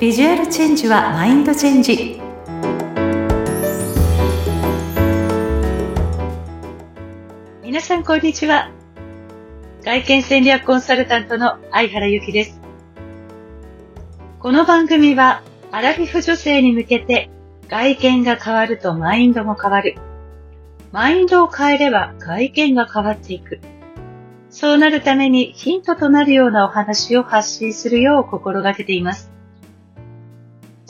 ビジュアルチェンジはマインドチェンジ。皆さんこんにちは。外見戦略コンサルタントの相原由紀です。この番組はアラフィフ女性に向けて外見が変わるとマインドも変わる。マインドを変えれば外見が変わっていく。そうなるためにヒントとなるようなお話を発信するよう心がけています。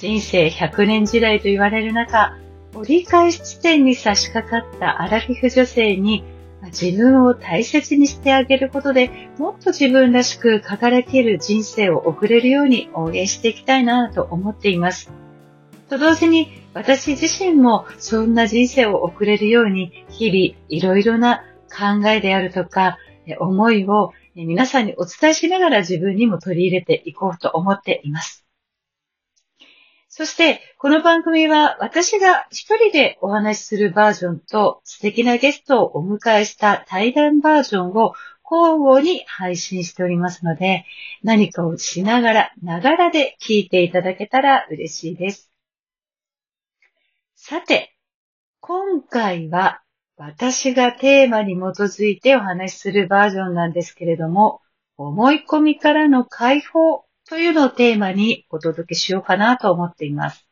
人生100年時代と言われる中、折り返し地点に差し掛かったアラフィフ女性に自分を大切にしてあげることでもっと自分らしく輝ける人生を送れるように応援していきたいなと思っています。と同時に私自身もそんな人生を送れるように日々いろいろな考えであるとか思いを皆さんにお伝えしながら自分にも取り入れていこうと思っています。そして、この番組は私が一人でお話しするバージョンと素敵なゲストをお迎えした対談バージョンを交互に配信しておりますので、何かをしながら、ながらで聞いていただけたら嬉しいです。さて、今回は私がテーマに基づいてお話しするバージョンなんですけれども、思い込みからの解放というのをテーマにお届けしようかなと思っています。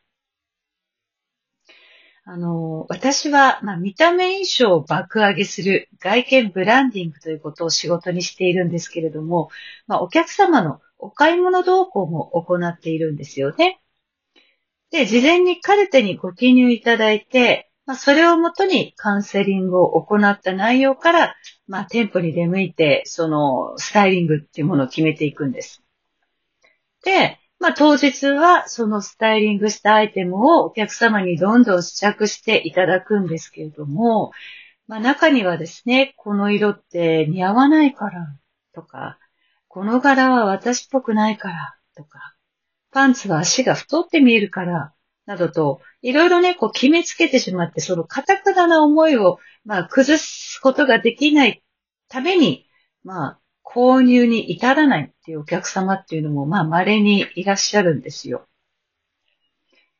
あの、私は、まあ、見た目印象を爆上げする外見ブランディングということを仕事にしているんですけれども、まあ、お客様のお買い物動向も行っているんですよね。で、事前にカルテにご記入いただいて、まあ、それをもとにカウンセリングを行った内容から、まあ、店舗に出向いて、そのスタイリングっていうものを決めていくんです。で、まあ、当日はそのスタイリングしたアイテムをお客様にどんどん試着していただくんですけれども、まあ、中にはですね、この色って似合わないからとか、この柄は私っぽくないからとか、パンツは足が太って見えるからなどと、いろいろね、こう決めつけてしまって、その堅くなな思いを、まあ、崩すことができないために、まあ、購入に至らないっていうお客様っていうのも、まあ、稀にいらっしゃるんですよ。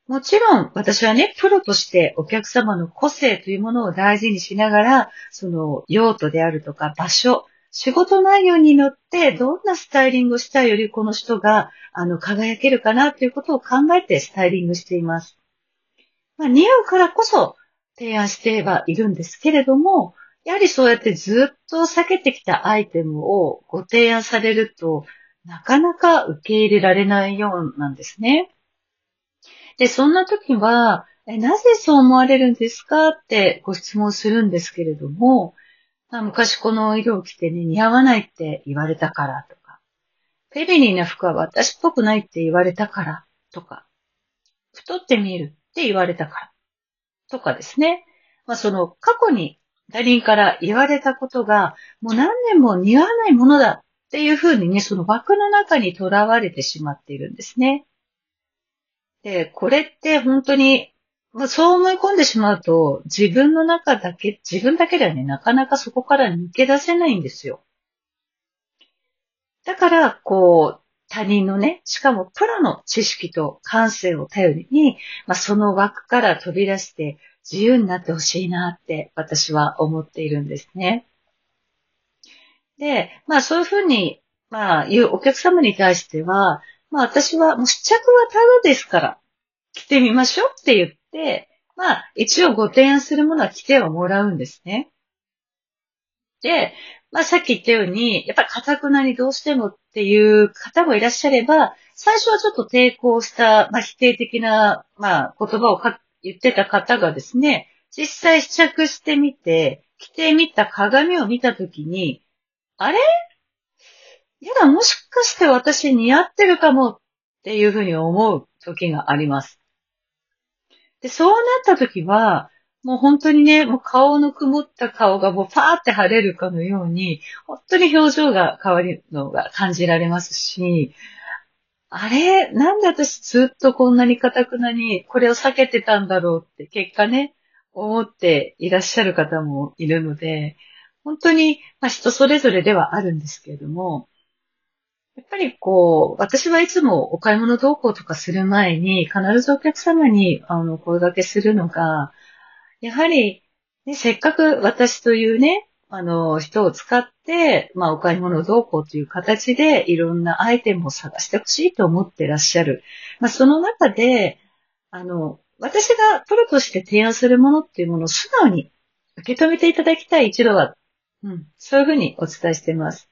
もちろん、私はね、プロとしてお客様の個性というものを大事にしながら、その用途であるとか場所、仕事内容によってどんなスタイリングをしたいよりこの人があの輝けるかなということを考えてスタイリングしています。まあ、似合うからこそ提案してはいるんですけれども、やはりそうやってずっと避けてきたアイテムをご提案されると、なかなか受け入れられないようなんですね。で、そんな時は、なぜそう思われるんですかってご質問するんですけれども、昔この色を着てね、似合わないって言われたからとか、フェミニーな服は私っぽくないって言われたからとか、太って見えるって言われたからとかですね。まあその過去に他人から言われたことがもう何年も似合わないものだっていうふうにね、その枠の中にとらわれてしまっているんですね。で、これって本当にまあ、そう思い込んでしまうと、自分の中だけ、自分だけではね、なかなかそこから抜け出せないんですよ。だから、こう、他人のね、しかもプロの知識と感性を頼りに、まあ、その枠から飛び出して自由になってほしいなって私は思っているんですね。で、まあそういうふうに、まあ言うお客様に対しては、まあ私はもう試着はただですから来てみましょうって言って、まあ、一応ご提案するものは来てはもらうんですね。で、まあさっき言ったように、やっぱり堅くなりどうしてもっていう方もいらっしゃれば、最初はちょっと抵抗した、まあ否定的な、まあ言葉をか言ってた方がですね、実際試着してみて、着てみた鏡を見たときに、あれ？やだ、もしかして私似合ってるかもっていうふうに思う時があります。で、そうなった時は、もう本当にね、もう顔の曇った顔がもうパーって晴れるかのように、本当に表情が変わるのが感じられますし、あれ？なんで私ずっとこんなに堅くなにこれを避けてたんだろうって結果ね、思っていらっしゃる方もいるので、本当に、まあ、人それぞれではあるんですけれども、やっぱりこう、私はいつもお買い物同行とかする前に、必ずお客様に、あの、声掛けするのが、やはり、ね、せっかく私というね、あの、人を使って、まあ、お買い物同行という形で、いろんなアイテムを探してほしいと思ってらっしゃる。まあ、その中で、あの、私がプロとして提案するものっていうものを素直に受け止めていただきたい一度は、うん、そういうふうにお伝えしています。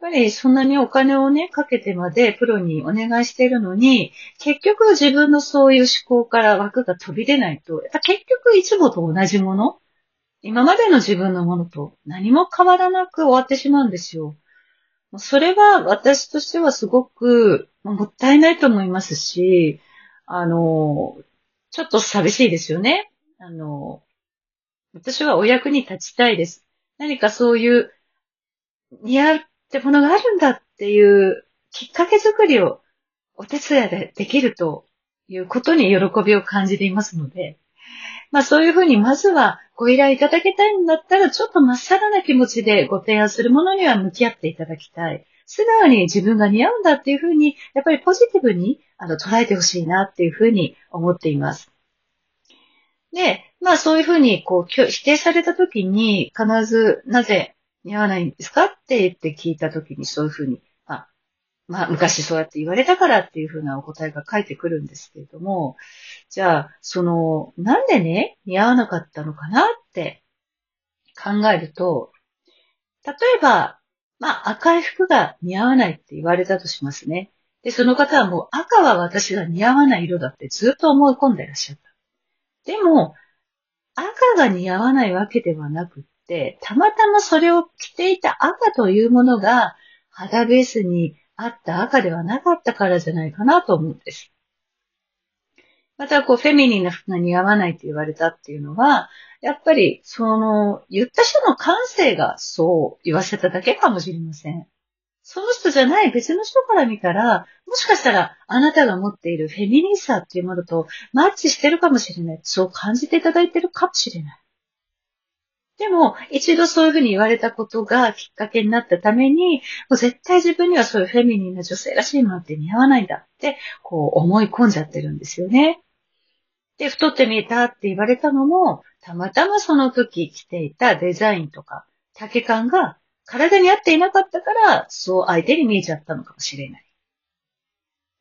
やっぱりそんなにお金をね、かけてまでプロにお願いしているのに、結局自分のそういう思考から枠が飛び出ないと、やっぱ結局いつもと同じもの、今までの自分のものと何も変わらなく終わってしまうんですよ。それは私としてはすごくもったいないと思いますし、あの、ちょっと寂しいですよね。あの、私はお役に立ちたいです。何かそういう似合うってものがあるんだっていうきっかけ作りをお手伝いでできるということに喜びを感じていますので、まあそういうふうにまずはご依頼いただきたいんだったらちょっとまっさらな気持ちでご提案するものには向き合っていただきたい。素直に自分が似合うんだっていうふうに、やっぱりポジティブにあの捉えてほしいなっていうふうに思っています。で、まあそういうふうにこう否定された時に必ずなぜ似合わないんですかって言って聞いたときにそういうふうに、まあ、昔そうやって言われたからっていうふうなお答えが返ってくるんですけれども、じゃあ、その、なんでね、似合わなかったのかなって考えると、例えば、まあ、赤い服が似合わないって言われたとしますね。で、その方はもう赤は私が似合わない色だってずっと思い込んでいらっしゃった。でも、赤が似合わないわけではなくって、たまたまそれを着ていた赤というものが肌ベースにあった赤ではなかったからじゃないかなと思うんです。また、こう、フェミニンな服が似合わないって言われたっていうのは、やっぱり、その、言った人の感性がそう言わせただけかもしれません。その人じゃない別の人から見たら、もしかしたらあなたが持っているフェミニンさっていうものとマッチしてるかもしれない。そう感じていただいてるかもしれない。でも、一度そういうふうに言われたことがきっかけになったために、もう絶対自分にはそういうフェミニンな女性らしいものって似合わないんだって、こう思い込んじゃってるんですよね。で、太って見えたって言われたのも、たまたまその時着ていたデザインとか、丈感が体に合っていなかったから、そう相手に見えちゃったのかもしれない。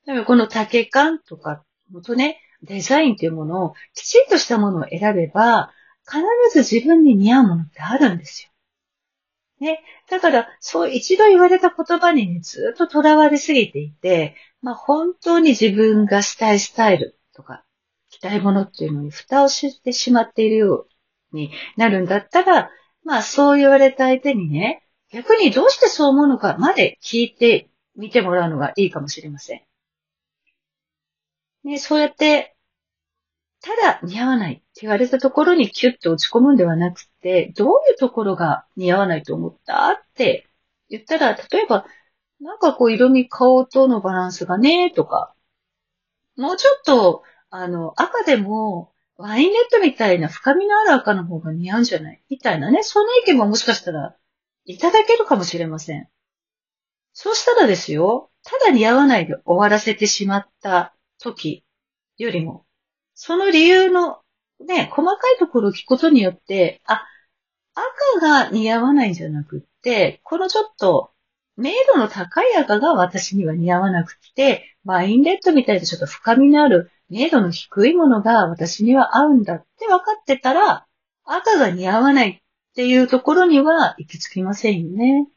だからこの丈感とか、もとね、デザインというものをきちんとしたものを選べば、必ず自分に似合うものってあるんですよ。ね。だから、そう一度言われた言葉にね、ずっと囚われすぎていて、まあ本当に自分がしたいスタイルとか、着たいものっていうのに蓋をしてしまっているようになるんだったら、まあそう言われた相手にね、逆にどうしてそう思うのかまで聞いてみてもらうのがいいかもしれません。ね、そうやってただ似合わないって言われたところにキュッと落ち込むんではなくて、どういうところが似合わないと思ったって言ったら、例えば、なんかこう色味顔とのバランスがね、とか、もうちょっと、あの、赤でも、ワインレッドみたいな深みのある赤の方が似合うんじゃないみたいなね、そんな意見ももしかしたらいただけるかもしれません。そうしたらですよ、ただ似合わないで終わらせてしまった時よりも、その理由のね、細かいところを聞くことによって、あ、赤が似合わないんじゃなくって、このちょっと、明度の高い赤が私には似合わなくて、ワインレッドみたいなちょっと深みのある明度の低いものが私には合うんだって分かってたら、赤が似合わないっていうところには行き着きませんよね。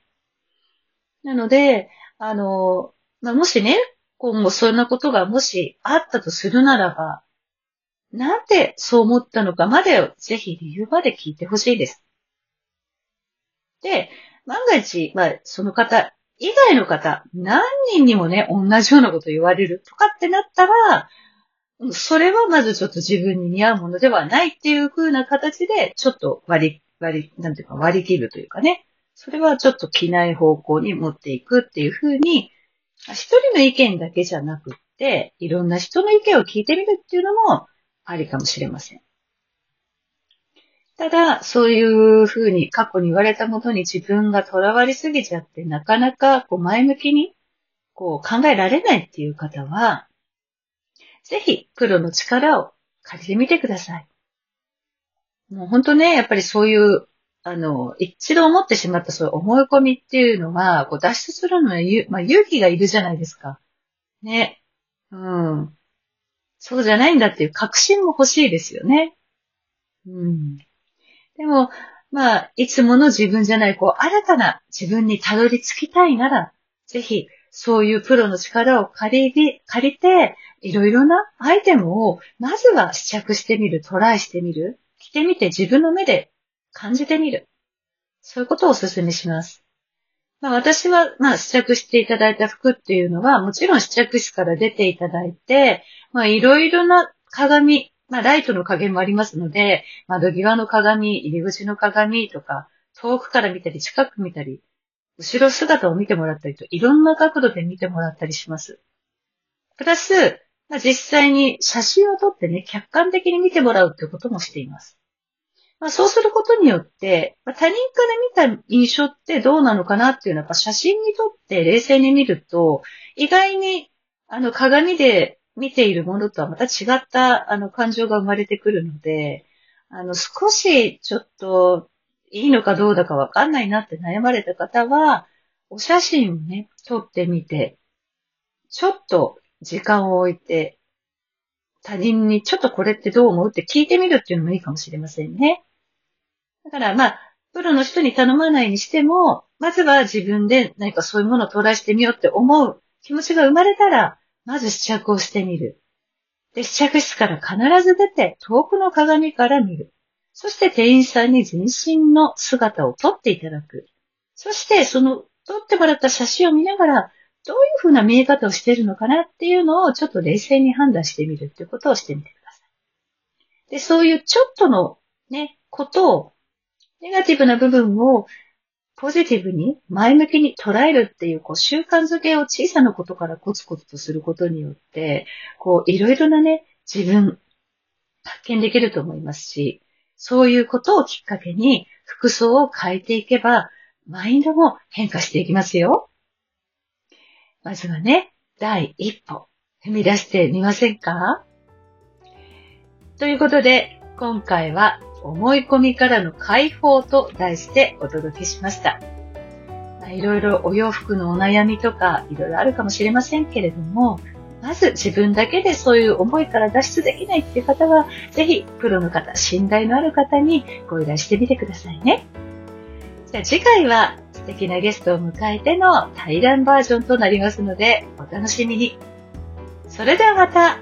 なので、あの、まあ、もしね、今後そんなことがもしあったとするならば、なんでそう思ったのかまでをぜひ理由まで聞いてほしいです。で、万が一、まあ、その方以外の方、何人にもね、同じようなこと言われるとかってなったら、それはまずちょっと自分に似合うものではないっていう風な形で、ちょっと割り、割り、なんていうか割り切るというかね。それはちょっと着ない方向に持っていくっていう風に、一人の意見だけじゃなくって、いろんな人の意見を聞いてみるっていうのも、ありかもしれません。ただ、そういうふうに過去に言われたものに自分がとらわりすぎちゃって、なかなかこう前向きにこう考えられないっていう方は、ぜひプロの力を借りてみてください。もう本当ね、やっぱりそういう、あの、一度思ってしまったそういう思い込みっていうのは、こう脱出するのに、まあ、勇気がいるじゃないですか。ね。うん。そうじゃないんだっていう確信も欲しいですよね。うん。でも、まあ、いつもの自分じゃない、こう、新たな自分にたどり着きたいなら、ぜひ、そういうプロの力を借り、借りて、いろいろなアイテムを、まずは試着してみる、トライしてみる、着てみて自分の目で感じてみる。そういうことをお勧めします。まあ、私は、まあ、試着していただいた服っていうのは、もちろん試着室から出ていただいて、まあ、いろいろな鏡、まあ、ライトの加減もありますので、窓際の鏡、入り口の鏡とか、遠くから見たり、近く見たり、後ろ姿を見てもらったりと、いろんな角度で見てもらったりします。プラス、まあ、実際に写真を撮ってね、客観的に見てもらうってこともしています。まあ、そうすることによって、まあ、他人から見た印象ってどうなのかなっていうのは、写真に撮って冷静に見ると、意外にあの鏡で見ているものとはまた違ったあの感情が生まれてくるので、あの少しちょっといいのかどうだかわかんないなって悩まれた方は、お写真をね、撮ってみて、ちょっと時間を置いて、他人にちょっとこれってどう思うって聞いてみるっていうのもいいかもしれませんね。だからまあ、プロの人に頼まないにしても、まずは自分で何かそういうものをトライしてみようって思う気持ちが生まれたら、まず試着をしてみる。で、試着室から必ず出て、遠くの鏡から見る。そして店員さんに全身の姿を撮っていただく。そして、その撮ってもらった写真を見ながら、どういうふうな見え方をしているのかなっていうのをちょっと冷静に判断してみるっていうことをしてみてください。で、そういうちょっとのね、ことを、ネガティブな部分をポジティブに前向きに捉えるっていう、こう、習慣づけを小さなことからコツコツとすることによって、こう、いろいろなね、自分、発見できると思いますし、そういうことをきっかけに服装を変えていけば、マインドも変化していきますよ。まずはね、第一歩、踏み出してみませんか？ということで、今回は思い込みからの解放と題してお届けしました。いろいろお洋服のお悩みとかいろいろあるかもしれませんけれども、まず自分だけでそういう思いから脱出できないっていう方は、ぜひプロの方、信頼のある方にご依頼してみてくださいね。じゃあ次回は素敵なゲストを迎えての対談バージョンとなりますので、お楽しみに。それではまた